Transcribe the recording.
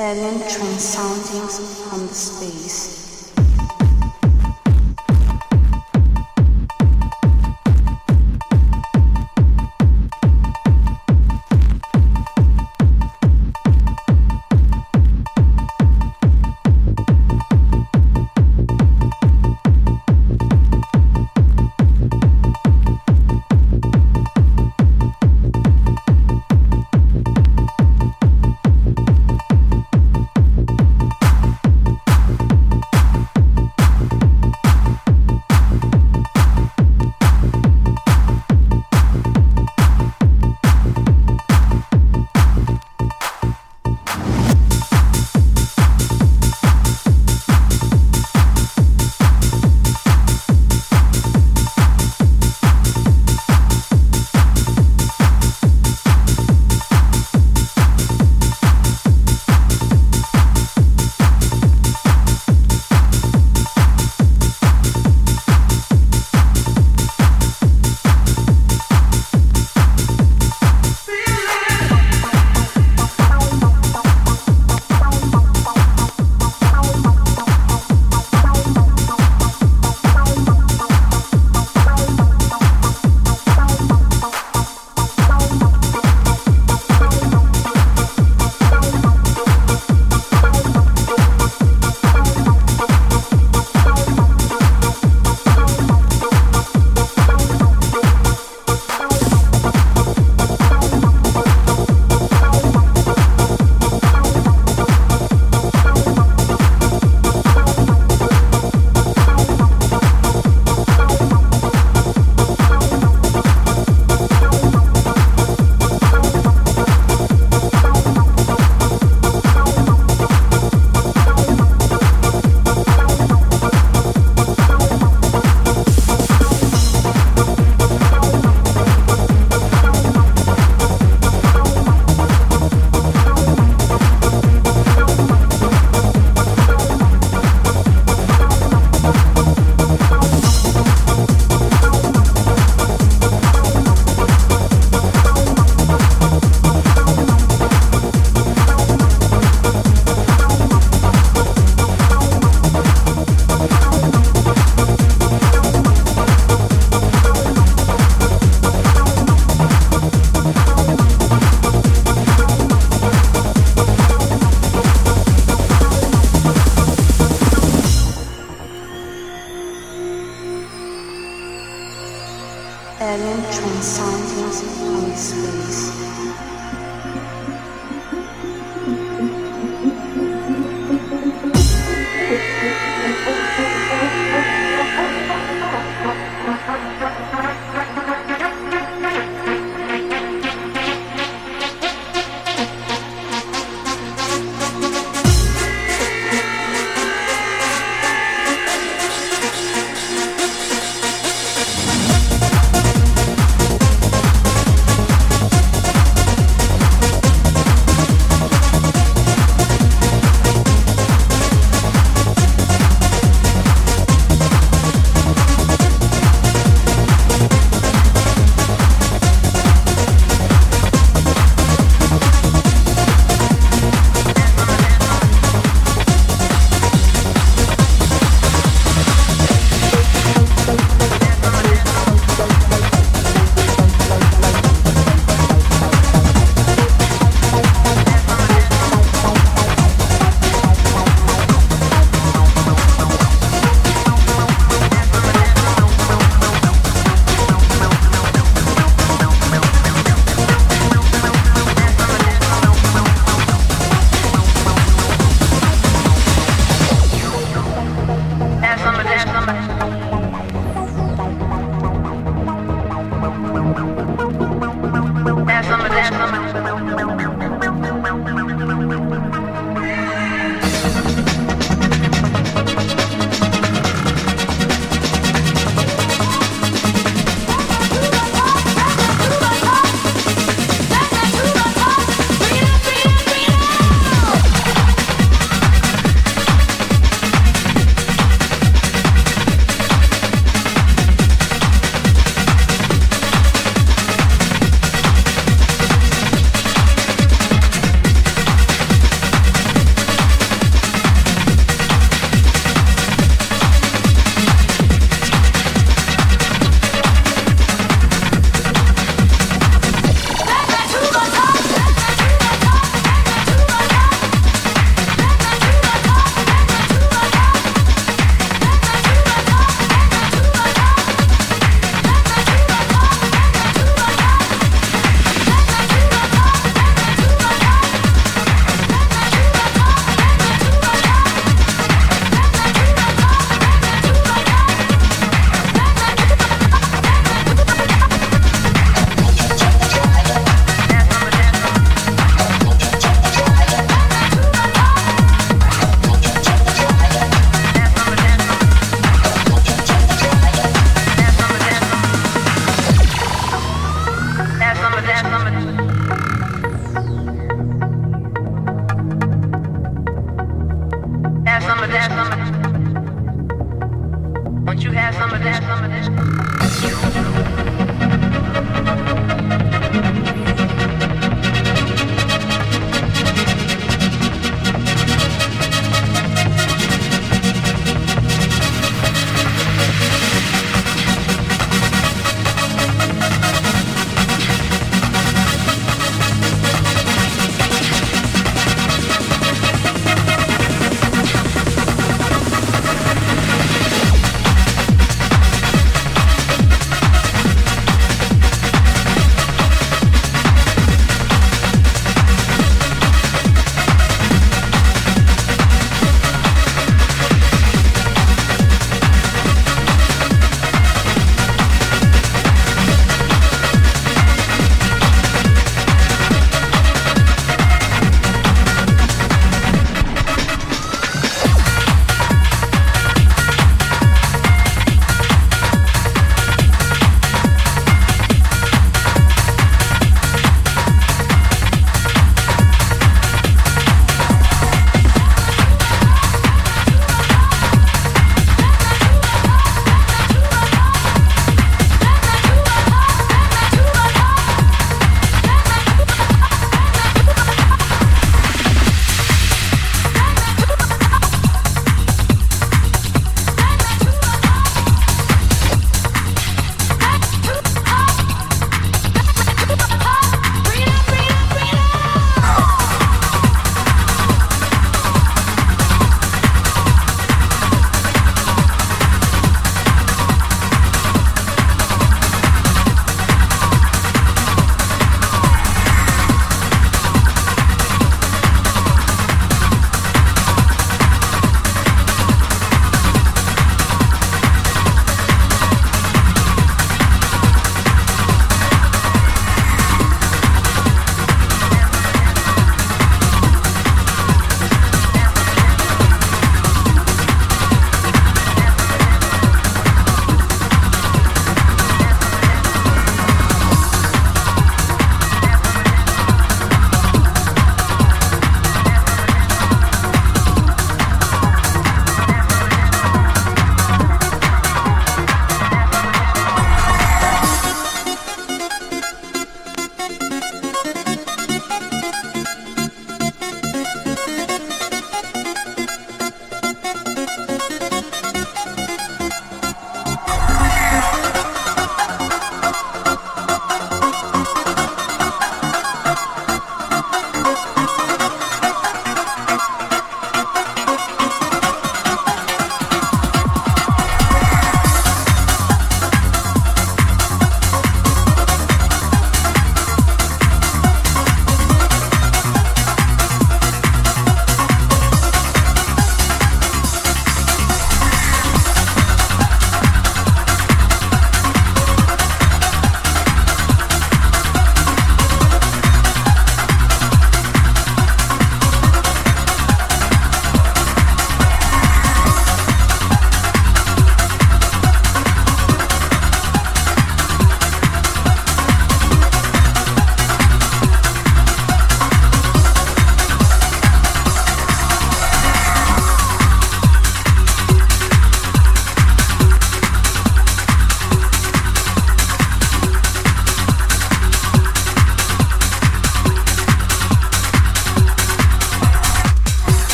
Alien train soundings from the space.